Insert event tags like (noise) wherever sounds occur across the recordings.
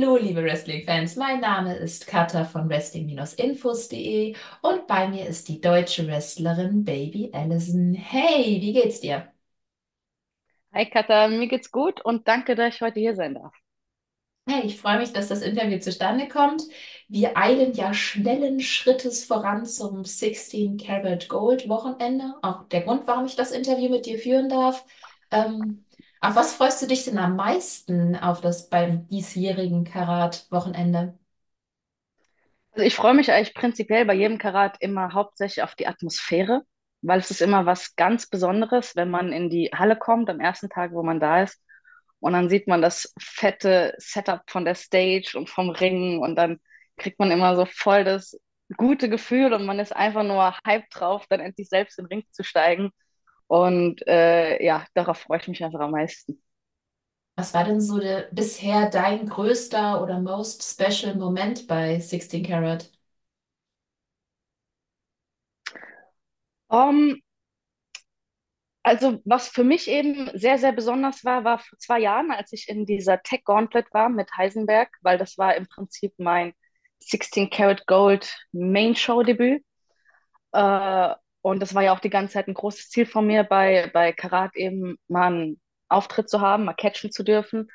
Hallo, liebe Wrestling-Fans, mein Name ist Katha von Wrestling-Infos.de und bei mir ist die deutsche Wrestlerin Baby Allison. Hey, wie geht's dir? Hi Katha, mir geht's gut und danke, dass ich heute hier sein darf. Hey, ich freue mich, dass das Interview zustande kommt. Wir eilen ja schnellen Schrittes voran zum 16 Karat Gold Wochenende. Auch der Grund, warum ich das Interview mit dir führen darf. Ähm, auf was freust du dich denn am meisten auf das beim diesjährigen Karat Wochenende? Also ich freue mich eigentlich prinzipiell bei jedem Karat immer hauptsächlich auf die Atmosphäre, weil es ist immer was ganz Besonderes, wenn man in die Halle kommt am ersten Tag, wo man da ist und dann sieht man das fette Setup von der Stage und vom Ring und dann kriegt man immer so voll das gute Gefühl und man ist einfach nur hyped drauf, dann endlich selbst in den Ring zu steigen und äh, ja, darauf freue ich mich einfach am meisten. Was war denn so der, bisher dein größter oder most special Moment bei 16 Karat? Um, Also, was für mich eben sehr, sehr besonders war, war vor zwei Jahren, als ich in dieser Tech Gauntlet war mit Heisenberg, weil das war im Prinzip mein 16 Karat Gold Main Show Debüt. Äh, und das war ja auch die ganze Zeit ein großes Ziel von mir, bei, bei Karat eben mal einen Auftritt zu haben, mal catchen zu dürfen.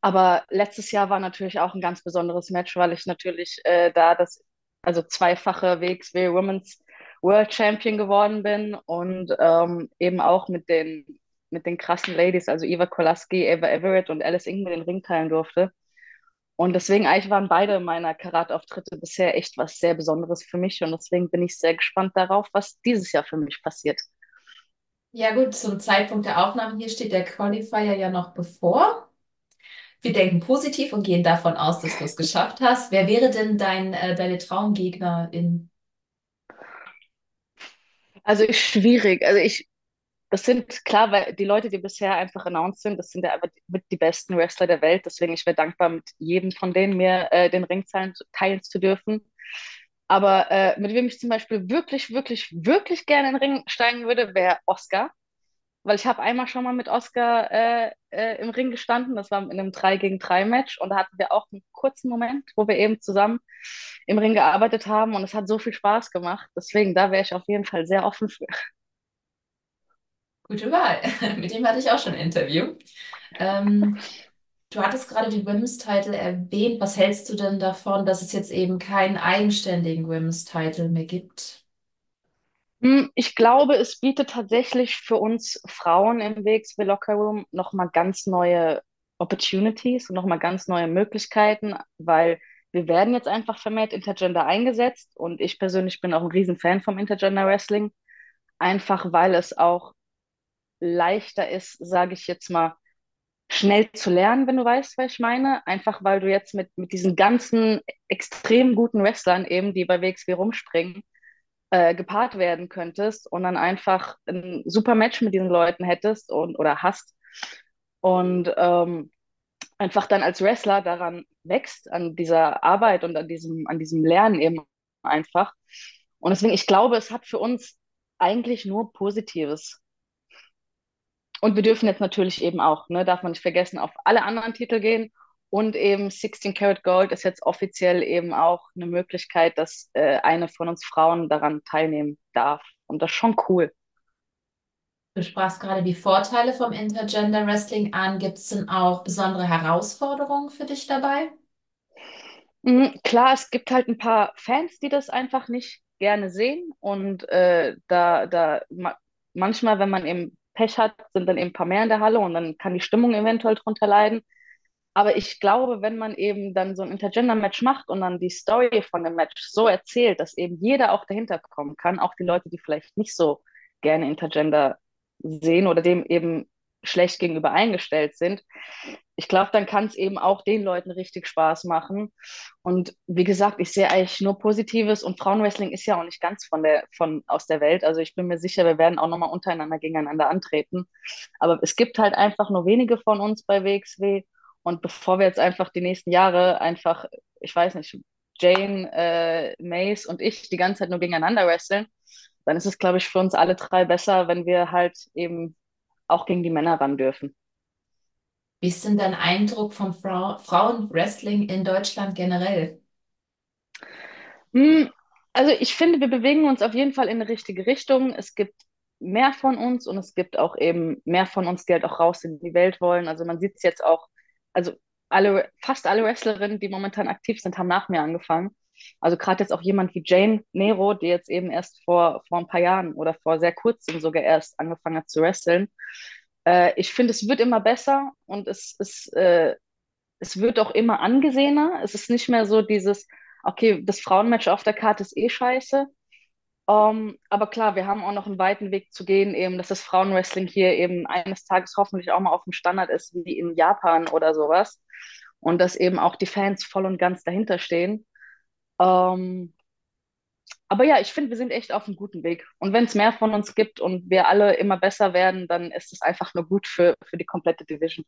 Aber letztes Jahr war natürlich auch ein ganz besonderes Match, weil ich natürlich äh, da das, also zweifache WXW Women's World Champion geworden bin und ähm, eben auch mit den, mit den krassen Ladies, also Eva Kolaski, Eva Everett und Alice Ingman den Ring teilen durfte. Und deswegen eigentlich waren beide meiner Karatauftritte bisher echt was sehr Besonderes für mich und deswegen bin ich sehr gespannt darauf, was dieses Jahr für mich passiert. Ja gut, zum Zeitpunkt der Aufnahme hier steht der Qualifier ja noch bevor. Wir denken positiv und gehen davon aus, dass du es geschafft hast. Wer wäre denn dein, äh, deine Traumgegnerin? Also ist schwierig. Also ich, das sind klar, weil die Leute, die bisher einfach announced sind, das sind ja einfach mit die besten Wrestler der Welt. Deswegen ich wäre dankbar, mit jedem von denen mir äh, den Ring teilen, zu dürfen. Aber äh, mit wem ich zum Beispiel wirklich, wirklich, wirklich gerne in den Ring steigen würde, wäre Oscar. Weil ich habe einmal schon mal mit Oscar äh, äh, im Ring gestanden. Das war in einem 3 gegen 3 Match. Und da hatten wir auch einen kurzen Moment, wo wir eben zusammen im Ring gearbeitet haben. Und es hat so viel Spaß gemacht. Deswegen, da wäre ich auf jeden Fall sehr offen für. Gute Wahl. (laughs) Mit dem hatte ich auch schon ein Interview. Ähm, du hattest gerade die Women's Title erwähnt. Was hältst du denn davon, dass es jetzt eben keinen eigenständigen Women's Title mehr gibt? Hm, Ich glaube, es bietet tatsächlich für uns Frauen im WXW Locker Room nochmal ganz neue Opportunities und nochmal ganz neue Möglichkeiten, weil wir werden jetzt einfach vermehrt Intergender eingesetzt und ich persönlich bin auch ein Riesenfan vom Intergender Wrestling, einfach weil es auch leichter ist, sage ich jetzt mal, schnell zu lernen, wenn du weißt, was ich meine. Einfach weil du jetzt mit, mit diesen ganzen extrem guten Wrestlern eben, die bei WXW rumspringen, äh, gepaart werden könntest und dann einfach ein super Match mit diesen Leuten hättest und oder hast und ähm, einfach dann als Wrestler daran wächst, an dieser Arbeit und an diesem, an diesem Lernen eben einfach. Und deswegen, ich glaube, es hat für uns eigentlich nur Positives. Und wir dürfen jetzt natürlich eben auch, ne, darf man nicht vergessen, auf alle anderen Titel gehen. Und eben 16 Karat Gold ist jetzt offiziell eben auch eine Möglichkeit, dass äh, eine von uns Frauen daran teilnehmen darf. Und das ist schon cool. Du sprachst gerade die Vorteile vom Intergender Wrestling an. Gibt es denn auch besondere Herausforderungen für dich dabei? Mhm, klar, es gibt halt ein paar Fans, die das einfach nicht gerne sehen. Und äh, da, da ma manchmal, wenn man eben Pech hat, sind dann eben ein paar mehr in der Halle und dann kann die Stimmung eventuell drunter leiden. Aber ich glaube, wenn man eben dann so ein Intergender-Match macht und dann die Story von dem Match so erzählt, dass eben jeder auch dahinter kommen kann, auch die Leute, die vielleicht nicht so gerne Intergender sehen oder dem eben schlecht gegenüber eingestellt sind, ich glaube, dann kann es eben auch den Leuten richtig Spaß machen. Und wie gesagt, ich sehe eigentlich nur Positives und Frauenwrestling ist ja auch nicht ganz von der, von aus der Welt. Also ich bin mir sicher, wir werden auch nochmal untereinander gegeneinander antreten. Aber es gibt halt einfach nur wenige von uns bei WXW. Und bevor wir jetzt einfach die nächsten Jahre einfach, ich weiß nicht, Jane, äh, Mace und ich die ganze Zeit nur gegeneinander wresteln, dann ist es, glaube ich, für uns alle drei besser, wenn wir halt eben auch gegen die Männer ran dürfen. Wie ist denn dein Eindruck vom Frau Frauenwrestling in Deutschland generell? Hm, Also ich finde, wir bewegen uns auf jeden Fall in eine richtige Richtung. Es gibt mehr von uns und es gibt auch eben mehr von uns, die halt auch raus in die Welt wollen. Also man sieht es jetzt auch, also alle, fast alle Wrestlerinnen, die momentan aktiv sind, haben nach mir angefangen. Also gerade jetzt auch jemand wie Jane Nero, die jetzt eben erst vor, vor ein paar Jahren oder vor sehr kurzem sogar erst angefangen hat zu wresteln. Äh, ich finde, es wird immer besser und es, es, äh, es wird auch immer angesehener. Es ist nicht mehr so dieses, okay, das Frauenmatch auf der Karte ist eh scheiße. Um, aber klar, wir haben auch noch einen weiten Weg zu gehen, eben, dass das Frauenwrestling hier eben eines Tages hoffentlich auch mal auf dem Standard ist, wie in Japan oder sowas. Und dass eben auch die Fans voll und ganz dahinter stehen. Um, aber ja, ich finde, wir sind echt auf einem guten Weg. Und wenn es mehr von uns gibt und wir alle immer besser werden, dann ist es einfach nur gut für, für die komplette Division.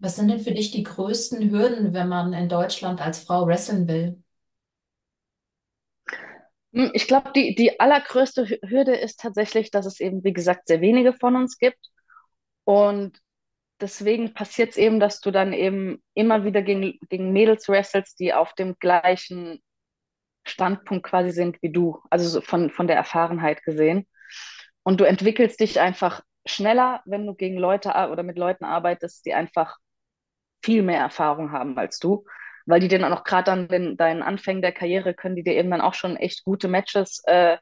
Was sind denn für dich die größten Hürden, wenn man in Deutschland als Frau wresteln will? Hm, Ich glaube, die, die allergrößte Hü- Hürde ist tatsächlich, dass es eben, wie gesagt, sehr wenige von uns gibt. Und deswegen passiert es eben, dass du dann eben immer wieder gegen, gegen Mädels wrestelst, die auf dem gleichen Standpunkt quasi sind wie du, also so von, von der Erfahrenheit gesehen. Und du entwickelst dich einfach schneller, wenn du gegen Leute oder mit Leuten arbeitest, die einfach viel mehr Erfahrung haben als du, weil die dann auch gerade an den, deinen Anfängen der Karriere können die dir eben dann auch schon echt gute Matches äh,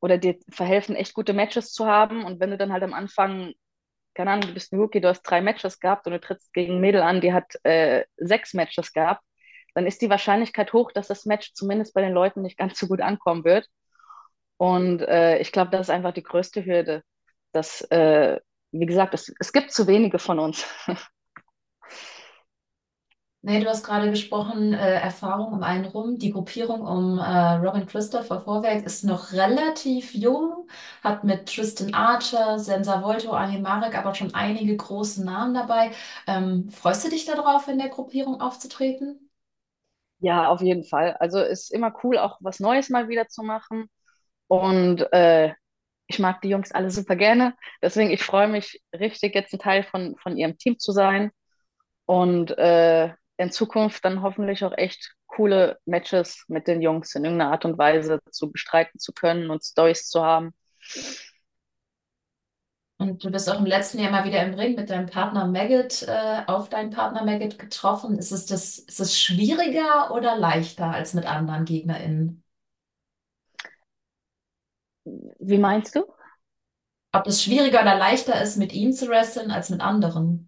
oder dir verhelfen, echt gute Matches zu haben. Und wenn du dann halt am Anfang, keine Ahnung, du bist ein Rookie, du hast drei Matches gehabt und du trittst gegen ein Mädel an, die hat äh, sechs Matches gehabt, dann ist die Wahrscheinlichkeit hoch, dass das Match zumindest bei den Leuten nicht ganz so gut ankommen wird. Und äh, ich glaube, das ist einfach die größte Hürde, dass, äh, wie gesagt, es, es gibt zu wenige von uns. (laughs) Nee, du hast gerade gesprochen, äh, Erfahrung um einen rum. Die Gruppierung um äh, Robin Christopher Vorwerk ist noch relativ jung, hat mit Tristan Archer, Senza Volto, Ani Marek aber schon einige große Namen dabei. Ähm, freust du dich darauf, in der Gruppierung aufzutreten? Ja, auf jeden Fall. Also ist immer cool, auch was Neues mal wieder zu machen. Und äh, ich mag die Jungs alle super gerne. Deswegen, ich freue mich richtig, jetzt ein Teil von, von ihrem Team zu sein und äh, in Zukunft dann hoffentlich auch echt coole Matches mit den Jungs in irgendeiner Art und Weise zu bestreiten zu können und Storys zu haben. Und du bist auch im letzten Jahr mal wieder im Ring mit deinem Partner Maggot, äh, auf deinen Partner Maggot getroffen. Ist es das, ist es schwieriger oder leichter als mit anderen GegnerInnen? Wie meinst du? Ob es schwieriger oder leichter ist, mit ihm zu wresteln als mit anderen?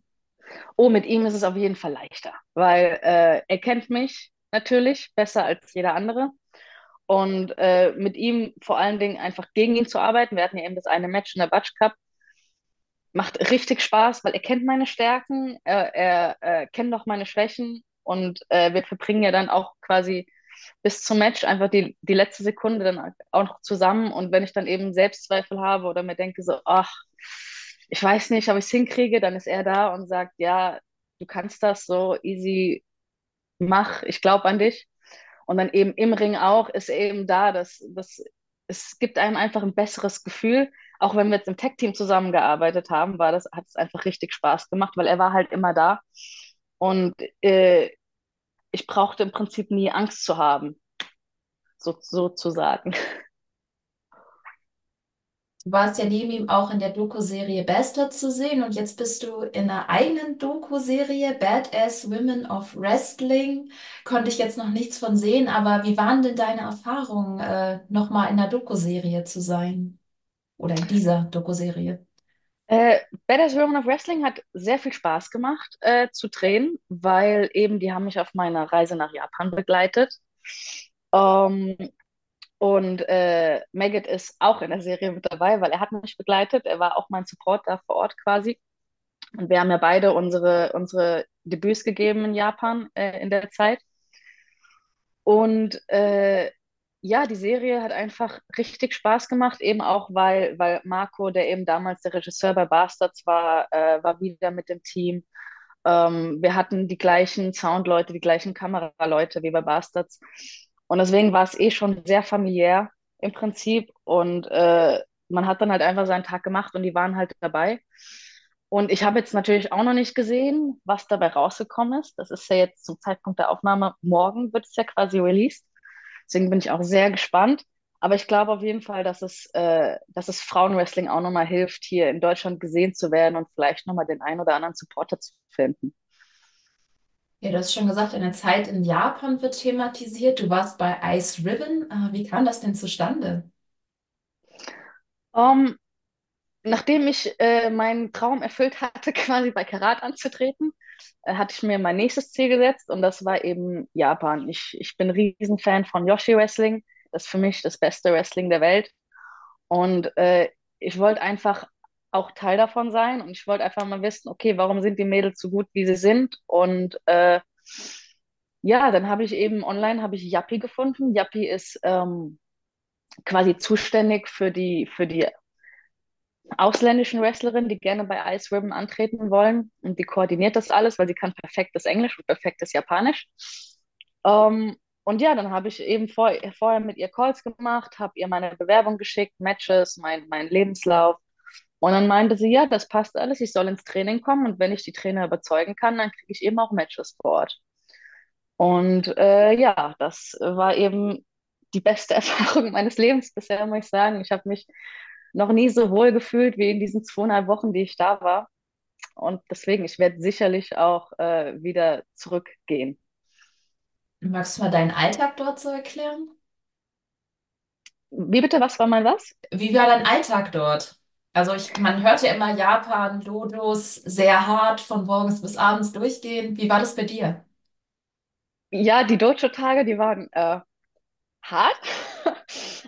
Oh, mit ihm ist es auf jeden Fall leichter, weil äh, er kennt mich natürlich besser als jeder andere. Und äh, mit ihm vor allen Dingen einfach gegen ihn zu arbeiten. Wir hatten ja eben das eine Match in der Batsch Cup. Macht richtig Spaß, weil er kennt meine Stärken, er, er, er kennt auch meine Schwächen und äh, wir verbringen ja dann auch quasi bis zum Match einfach die, die letzte Sekunde dann auch noch zusammen. Und wenn ich dann eben Selbstzweifel habe oder mir denke so, ach, ich weiß nicht, ob ich es hinkriege, dann ist er da und sagt, ja, du kannst das so easy, mach, ich glaube an dich. Und dann eben im Ring auch ist eben da, dass, dass es gibt einem einfach ein besseres Gefühl. Auch wenn wir jetzt im Tech-Team zusammengearbeitet haben, war das, hat es einfach richtig Spaß gemacht, weil er war halt immer da. Und äh, ich brauchte im Prinzip nie Angst zu haben, so, sozusagen. (laughs) Du warst ja neben ihm auch in der Doku-Serie Bastard zu sehen und jetzt bist du in einer eigenen Doku-Serie Badass Women of Wrestling. Konnte ich jetzt noch nichts von sehen, aber wie waren denn deine Erfahrungen, äh, nochmal in der Doku-Serie zu sein? Oder in dieser Doku-Serie? Äh, Badass Women of Wrestling hat sehr viel Spaß gemacht äh, zu drehen, weil eben die haben mich auf meiner Reise nach Japan begleitet. Ähm, und äh, Maggot ist auch in der Serie mit dabei, weil er hat mich begleitet. Er war auch mein Supporter vor Ort quasi. Und wir haben ja beide unsere, unsere Debüts gegeben in Japan äh, in der Zeit. Und äh, ja, die Serie hat einfach richtig Spaß gemacht, eben auch weil, weil Marco, der eben damals der Regisseur bei Bastards war, äh, war wieder mit dem Team. Ähm, wir hatten die gleichen Soundleute, die gleichen Kameraleute wie bei Bastards. Und deswegen war es eh schon sehr familiär im Prinzip. Und äh, man hat dann halt einfach seinen Tag gemacht und die waren halt dabei. Und ich habe jetzt natürlich auch noch nicht gesehen, was dabei rausgekommen ist. Das ist ja jetzt zum Zeitpunkt der Aufnahme, morgen wird es ja quasi released. Deswegen bin ich auch sehr gespannt. Aber ich glaube auf jeden Fall, dass es, äh, dass es Frauenwrestling auch nochmal hilft, hier in Deutschland gesehen zu werden und vielleicht nochmal den einen oder anderen Supporter zu finden. Ja, du hast schon gesagt, deine Zeit in Japan wird thematisiert. Du warst bei Ice Ribbon. Äh, Wie kam das denn zustande? Um, nachdem ich äh, meinen Traum erfüllt hatte, (laughs) quasi bei Karat anzutreten, äh, hatte ich mir mein nächstes Ziel gesetzt und das war eben Japan. Ich, ich bin ein Riesenfan von Yoshi Wrestling. Das ist für mich das beste Wrestling der Welt. Und äh, ich wollte einfach auch Teil davon sein und ich wollte einfach mal wissen, okay, warum sind die Mädels so gut, wie sie sind? Und äh, ja, dann habe ich eben online habe ich Yappi gefunden. Yappi ist ähm, quasi zuständig für die, für die ausländischen Wrestlerinnen, die gerne bei Ice Ribbon antreten wollen. Und die koordiniert das alles, weil sie kann perfektes Englisch und perfektes Japanisch. Ähm, und ja, dann habe ich eben vor, vorher mit ihr Calls gemacht, habe ihr meine Bewerbung geschickt, Matches, mein, mein Lebenslauf. Und dann meinte sie, ja, das passt alles, ich soll ins Training kommen und wenn ich die Trainer überzeugen kann, dann kriege ich eben auch Matches vor Ort. Und äh, ja, das war eben die beste (laughs) Erfahrung meines Lebens bisher, muss ich sagen. Ich habe mich noch nie so wohl gefühlt wie in diesen zweieinhalb Wochen, die ich da war. Und deswegen, ich werde sicherlich auch äh, wieder zurückgehen. Magst du mal deinen Alltag dort so erklären? Wie bitte, was war mein was? Wie war dein Alltag dort? Also ich, man hört ja immer Japan, Lodos, sehr hart, von morgens bis abends durchgehen. Wie war das bei dir? Ja, die Dojo-Tage, die waren äh, hart. (laughs)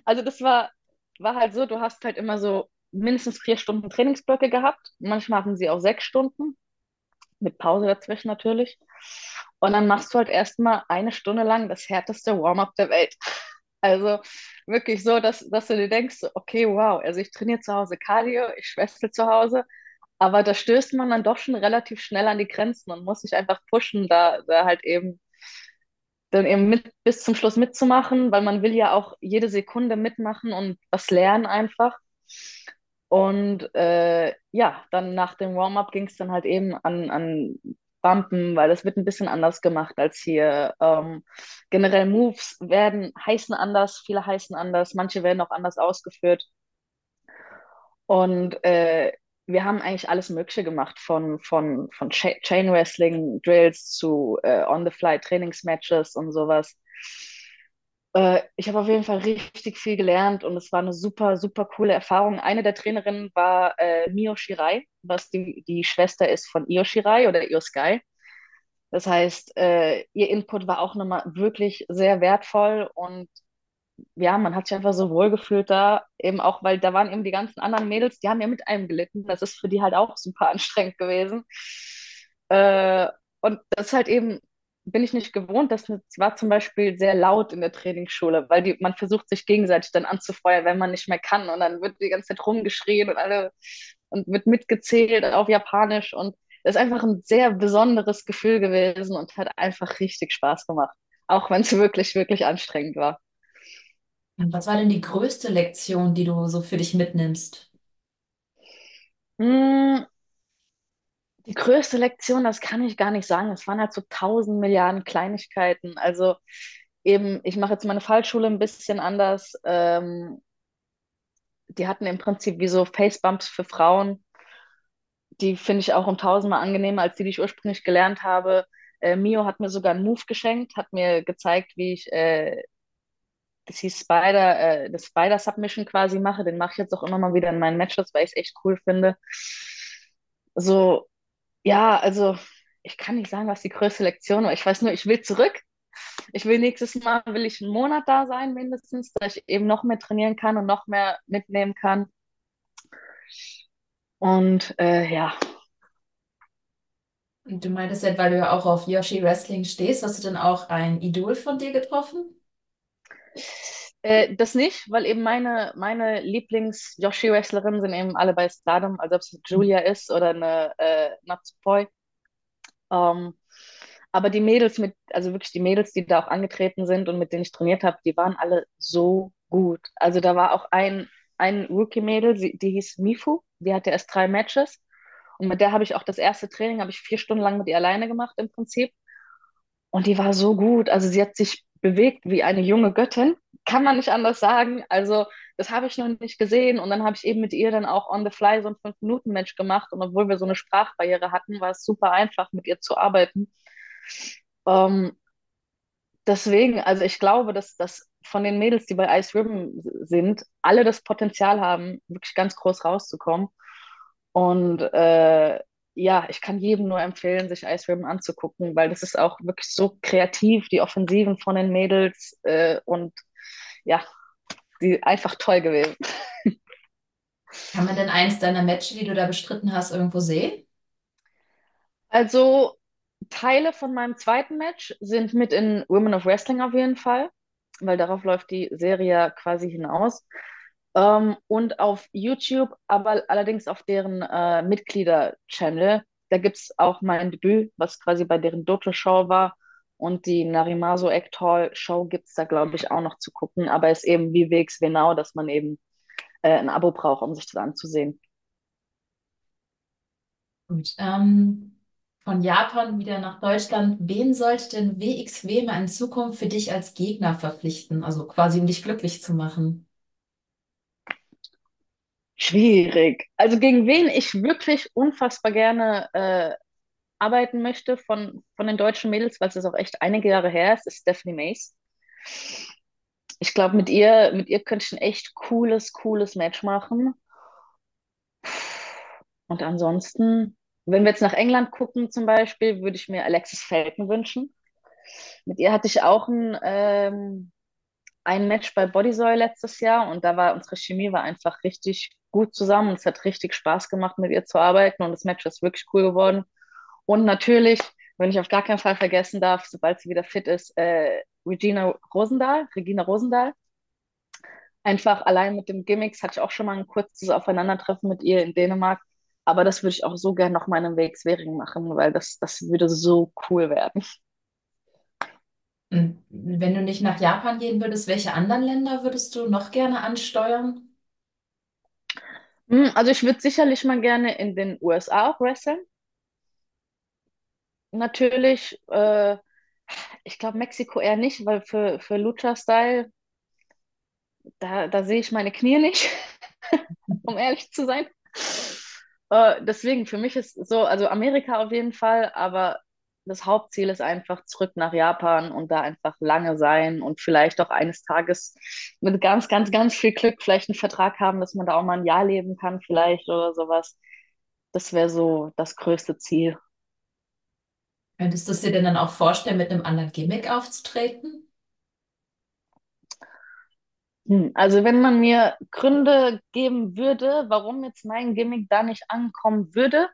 Also das war, war halt so, du hast halt immer so mindestens vier Stunden Trainingsblöcke gehabt. Manchmal hatten sie auch sechs Stunden, mit Pause dazwischen natürlich. Und dann machst du halt erstmal eine Stunde lang das härteste Warm-up der Welt. Also wirklich so, dass, dass du dir denkst, okay, wow, also ich trainiere zu Hause Cardio, ich schwästle zu Hause, aber da stößt man dann doch schon relativ schnell an die Grenzen und muss sich einfach pushen, da, da halt eben dann eben mit bis zum Schluss mitzumachen, weil man will ja auch jede Sekunde mitmachen und was lernen einfach. Und äh, ja, dann nach dem Warm-up ging es dann halt eben an, an Bumpen, weil das wird ein bisschen anders gemacht als hier. Ähm, generell Moves werden heißen anders, viele heißen anders, manche werden auch anders ausgeführt. Und äh, wir haben eigentlich alles Mögliche gemacht, von, von, von Cha Chain Wrestling, Drills zu äh, On-the-Fly Trainingsmatches und sowas. Äh, ich habe auf jeden Fall richtig viel gelernt und es war eine super, super coole Erfahrung. Eine der Trainerinnen war äh, Mio Shirai, was die, die Schwester ist von Io Shirai oder Io Sky. Das heißt, äh, ihr Input war auch nochmal wirklich sehr wertvoll und ja, man hat sich einfach so wohl gefühlt da, eben auch, weil da waren eben die ganzen anderen Mädels, die haben ja mit einem gelitten. Das ist für die halt auch super (laughs) anstrengend gewesen. Äh, und das ist halt eben, bin ich nicht gewohnt. Das war zum Beispiel sehr laut in der Trainingsschule, weil die, man versucht sich gegenseitig dann anzufeuern, wenn man nicht mehr kann. Und dann wird die ganze Zeit rumgeschrien und alle und wird mitgezählt auf Japanisch. Und das ist einfach ein sehr besonderes Gefühl gewesen und hat einfach richtig Spaß gemacht. Auch wenn es wirklich, wirklich anstrengend war. Und was war denn die größte Lektion, die du so für dich mitnimmst? Die größte Lektion, das kann ich gar nicht sagen. Es waren halt so tausend Milliarden Kleinigkeiten. Also eben, ich mache jetzt meine Fallschule ein bisschen anders. Ähm, die hatten im Prinzip wie so Facebumps für Frauen. Die finde ich auch um tausendmal angenehmer als die, die ich ursprünglich gelernt habe. Äh, Mio hat mir sogar einen Move geschenkt, hat mir gezeigt, wie ich äh, das hieß Spider, äh, das Spider Submission quasi mache. Den mache ich jetzt auch immer mal wieder in meinen Matches, weil ich es echt cool finde. So, ja, also ich kann nicht sagen, was die größte Lektion war. Ich weiß nur, ich will zurück. Ich will nächstes Mal, will ich einen Monat da sein mindestens, dass ich eben noch mehr trainieren kann und noch mehr mitnehmen kann. Und äh, ja, Und du meintest ja, weil du ja auch auf Yoshi Wrestling stehst, hast du dann auch ein Idol von dir getroffen? Äh, das nicht, weil eben meine, meine Lieblings-Yoshi-Wrestlerinnen sind eben alle bei Stardom, also ob es Julia ist oder eine äh, Natsupoi. Ähm, aber die Mädels mit, also wirklich die Mädels, die da auch angetreten sind und mit denen ich trainiert habe, die waren alle so gut. Also da war auch ein, ein Rookie-Mädel, die hieß Mifu, die hatte erst drei Matches und mit der habe ich auch das erste Training, habe ich vier Stunden lang mit ihr alleine gemacht im Prinzip. Und die war so gut. Also sie hat sich bewegt wie eine junge Göttin, kann man nicht anders sagen. Also das habe ich noch nicht gesehen. Und dann habe ich eben mit ihr dann auch on the fly so ein Fünf-Minuten-Match gemacht. Und obwohl wir so eine Sprachbarriere hatten, war es super einfach, mit ihr zu arbeiten. Ähm, deswegen, also ich glaube, dass, dass von den Mädels, die bei Ice Ribbon sind, alle das Potenzial haben, wirklich ganz groß rauszukommen. Und äh, ja, ich kann jedem nur empfehlen, sich Ice Ribbon anzugucken, weil das ist auch wirklich so kreativ, die Offensiven von den Mädels äh, und ja, die einfach toll gewesen. Kann man denn eins deiner Matches, die du da bestritten hast, irgendwo sehen? Also Teile von meinem zweiten Match sind mit in Women of Wrestling auf jeden Fall, weil darauf läuft die Serie quasi hinaus. Ähm, und auf YouTube, aber allerdings auf deren äh, Mitglieder-Channel. Da gibt es auch mein Debüt, was quasi bei deren Dojo-Show war. Und die Narimaso Act Hall Show gibt es da, glaube ich, auch noch zu gucken. Aber ist eben wie Wegs genau, dass man eben äh, ein Abo braucht, um sich das anzusehen. Gut. Ähm, von Japan wieder nach Deutschland. Wen sollte denn WXW mal in Zukunft für dich als Gegner verpflichten? Also quasi, um dich glücklich zu machen. Schwierig. Also gegen wen ich wirklich unfassbar gerne äh, arbeiten möchte von, von den deutschen Mädels, weil es auch echt einige Jahre her ist, ist Stephanie Mace. Ich glaube, mit ihr, mit ihr könnte ich ein echt cooles, cooles Match machen. Und ansonsten, wenn wir jetzt nach England gucken zum Beispiel, würde ich mir Alexis Felton wünschen. Mit ihr hatte ich auch ein, ähm, ein Match bei Bodysoil letztes Jahr und da war unsere Chemie war einfach richtig gut zusammen und es hat richtig Spaß gemacht, mit ihr zu arbeiten und das Match ist wirklich cool geworden. Und natürlich, wenn ich auf gar keinen Fall vergessen darf, sobald sie wieder fit ist, äh, Regina Rosendahl, Regina Rosendahl. Einfach allein mit dem Gimmicks hatte ich auch schon mal ein kurzes Aufeinandertreffen mit ihr in Dänemark. Aber das würde ich auch so gerne noch mal in einem Wegswering machen, weil das, das würde so cool werden. Wenn du nicht nach Japan gehen würdest, welche anderen Länder würdest du noch gerne ansteuern? Hm, Also ich würde sicherlich mal gerne in den USA auch wresteln. Natürlich, äh, ich glaube Mexiko eher nicht, weil für, für Lucha-Style, da, da sehe ich meine Knie nicht, (laughs) um ehrlich zu sein. Äh, deswegen, für mich ist so, also Amerika auf jeden Fall, aber das Hauptziel ist einfach zurück nach Japan und da einfach lange sein und vielleicht auch eines Tages mit ganz, ganz, ganz viel Glück vielleicht einen Vertrag haben, dass man da auch mal ein Jahr leben kann, vielleicht oder sowas. Das wäre so das größte Ziel. Könntest du es dir denn dann auch vorstellen, mit einem anderen Gimmick aufzutreten? Hm, Also wenn man mir Gründe geben würde, warum jetzt mein Gimmick da nicht ankommen würde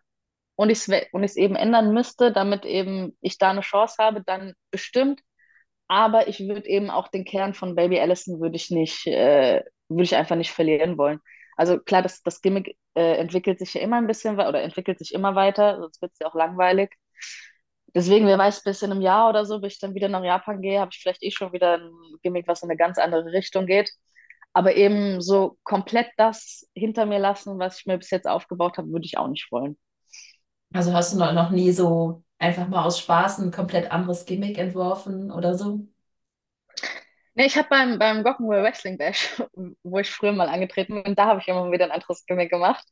und ich es und eben ändern müsste, damit eben ich da eine Chance habe, dann bestimmt. Aber ich würde eben auch den Kern von Baby Allison würde ich nicht, äh, würde ich einfach nicht verlieren wollen. Also klar, das, das Gimmick äh, entwickelt sich ja immer ein bisschen oder entwickelt sich immer weiter, sonst wird es ja auch langweilig. Deswegen, wer weiß, bis in einem Jahr oder so, bis ich dann wieder nach Japan gehe, habe ich vielleicht eh schon wieder ein Gimmick, was in eine ganz andere Richtung geht. Aber eben so komplett das hinter mir lassen, was ich mir bis jetzt aufgebaut habe, würde ich auch nicht wollen. Also hast du noch, nie so einfach mal aus Spaß ein komplett anderes Gimmick entworfen oder so? Nee, ich habe beim, beim Gokkenworld Wrestling Bash, wo ich früher mal angetreten bin, da habe ich immer wieder ein anderes Gimmick gemacht.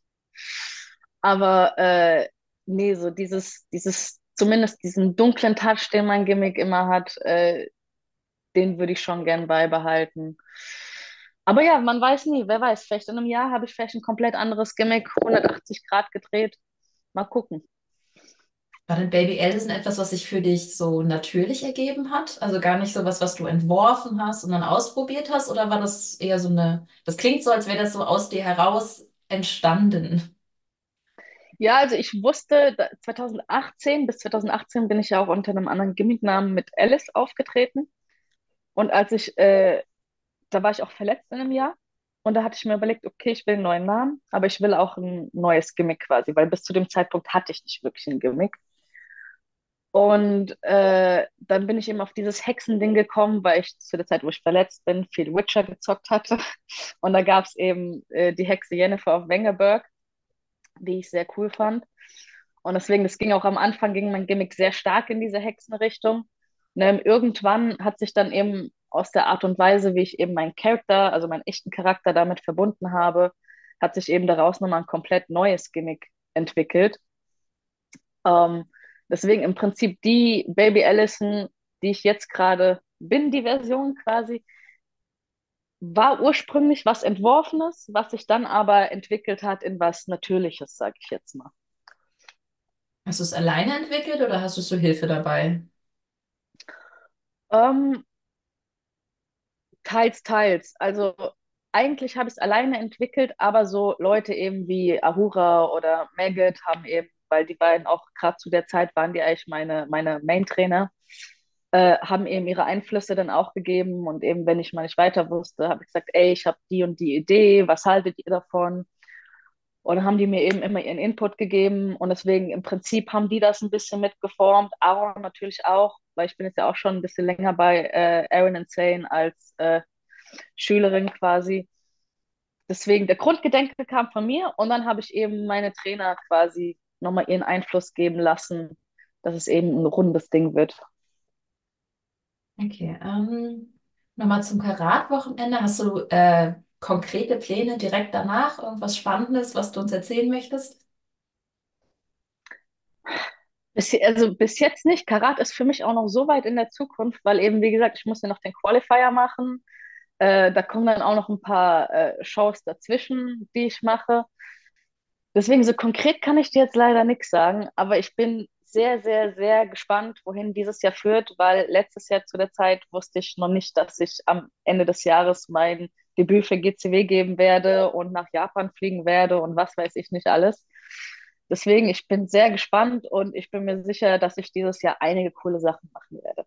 Aber äh, nee, so dieses, dieses, zumindest diesen dunklen Touch, den mein Gimmick immer hat, äh, den würde ich schon gern beibehalten. Aber ja, man weiß nie, wer weiß, vielleicht in einem Jahr habe ich vielleicht ein komplett anderes Gimmick, 180 Grad gedreht. Mal gucken. War denn Baby Allison etwas, was sich für dich so natürlich ergeben hat? Also gar nicht so was, was du entworfen hast und dann ausprobiert hast? Oder war das eher so eine, das klingt so, als wäre das so aus dir heraus entstanden. Ja, also ich wusste, da- 2018, bis 2018 bin ich ja auch unter einem anderen Gimmicknamen mit Alice aufgetreten. Und als ich, äh, da war ich auch verletzt in einem Jahr. Und da hatte ich mir überlegt, okay, ich will einen neuen Namen, aber ich will auch ein neues Gimmick quasi, weil bis zu dem Zeitpunkt hatte ich nicht wirklich ein Gimmick. Und äh, dann bin ich eben auf dieses Hexending gekommen, weil ich zu der Zeit, wo ich verletzt bin, viel Witcher gezockt hatte. (laughs) Und da gab es eben äh, die Hexe Yennefer auf Wengerberg, die ich sehr cool fand. Und deswegen, das ging auch am Anfang, ging mein Gimmick sehr stark in diese Hexenrichtung. Ähm, irgendwann hat sich dann eben aus der Art und Weise, wie ich eben meinen Charakter, also meinen echten Charakter damit verbunden habe, hat sich eben daraus nochmal ein komplett neues Gimmick entwickelt. Ähm, deswegen im Prinzip die Baby Allison, die ich jetzt gerade bin, die Version quasi, war ursprünglich was Entworfenes, was sich dann aber entwickelt hat in was Natürliches, sage ich jetzt mal. Hast du es alleine entwickelt oder hast du so Hilfe dabei? Ähm, teils, teils. Also eigentlich habe ich es alleine entwickelt, aber so Leute eben wie Ahura oder Maggot haben eben, weil die beiden auch gerade zu der Zeit waren die eigentlich meine, meine Main-Trainer, äh, haben eben ihre Einflüsse dann auch gegeben und eben, wenn ich mal nicht weiter wusste, habe ich gesagt, ey, ich habe die und die Idee, was haltet ihr davon? Und haben die mir eben immer ihren Input gegeben und deswegen im Prinzip haben die das ein bisschen mitgeformt, Aaron natürlich auch, weil ich bin jetzt ja auch schon ein bisschen länger bei äh, Aaron Insane als äh, Schülerin quasi. Deswegen, der Grundgedanke kam von mir und dann habe ich eben meine Trainer quasi nochmal ihren Einfluss geben lassen, dass es eben ein rundes Ding wird. Okay, ähm, nochmal zum Karat-Wochenende. Hast du äh, konkrete Pläne direkt danach? Irgendwas Spannendes, was du uns erzählen möchtest? Bis, also bis jetzt nicht. Karat ist für mich auch noch so weit in der Zukunft, weil eben, wie gesagt, ich muss ja noch den Qualifier machen. Äh, da kommen dann auch noch ein paar äh, Shows dazwischen, die ich mache. Deswegen so konkret kann ich dir jetzt leider nichts sagen, aber ich bin sehr, sehr, sehr gespannt, wohin dieses Jahr führt, weil letztes Jahr zu der Zeit wusste ich noch nicht, dass ich am Ende des Jahres mein Debüt für GCW geben werde und nach Japan fliegen werde und was weiß ich nicht alles. Deswegen, ich bin sehr gespannt und ich bin mir sicher, dass ich dieses Jahr einige coole Sachen machen werde.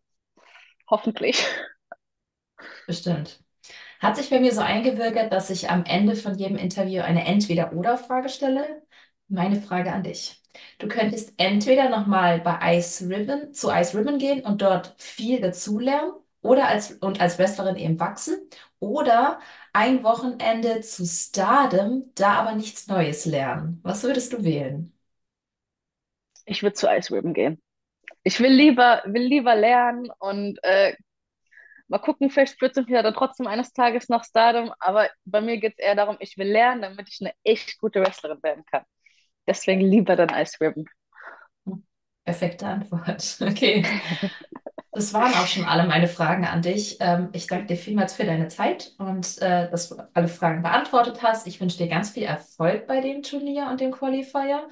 Hoffentlich. Bestimmt. Hat sich bei mir so eingebürgert, dass ich am Ende von jedem Interview eine Entweder-Oder-Frage stelle. Meine Frage an dich. Du könntest entweder nochmal bei Ice Ribbon zu Ice Ribbon gehen und dort viel dazulernen oder als, und als Wrestlerin eben wachsen oder ein Wochenende zu Stardom, da aber nichts Neues lernen. Was würdest du wählen? Ich würde zu Ice Ribbon gehen. Ich will lieber, will lieber lernen und äh, mal gucken, vielleicht ja dann trotzdem eines Tages nach Stardom, aber bei mir geht es eher darum, ich will lernen, damit ich eine echt gute Wrestlerin werden kann. Deswegen lieber dann Ice Ribbon. Perfekte Antwort. (laughs) Okay. Das waren auch schon alle meine Fragen an dich. Ähm, ich danke dir vielmals für deine Zeit und äh, dass du alle Fragen beantwortet hast. Ich wünsche dir ganz viel Erfolg bei dem Turnier und dem Qualifier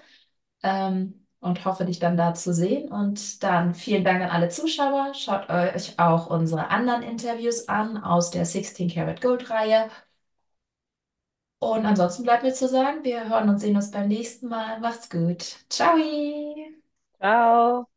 ähm, und hoffe, dich dann da zu sehen. Und dann vielen Dank an alle Zuschauer. Schaut euch auch unsere anderen Interviews an aus der 16 Karat Gold Reihe. Und ansonsten bleibt mir zu sagen, wir hören und sehen uns beim nächsten Mal. Macht's gut. Ciao. Ciao.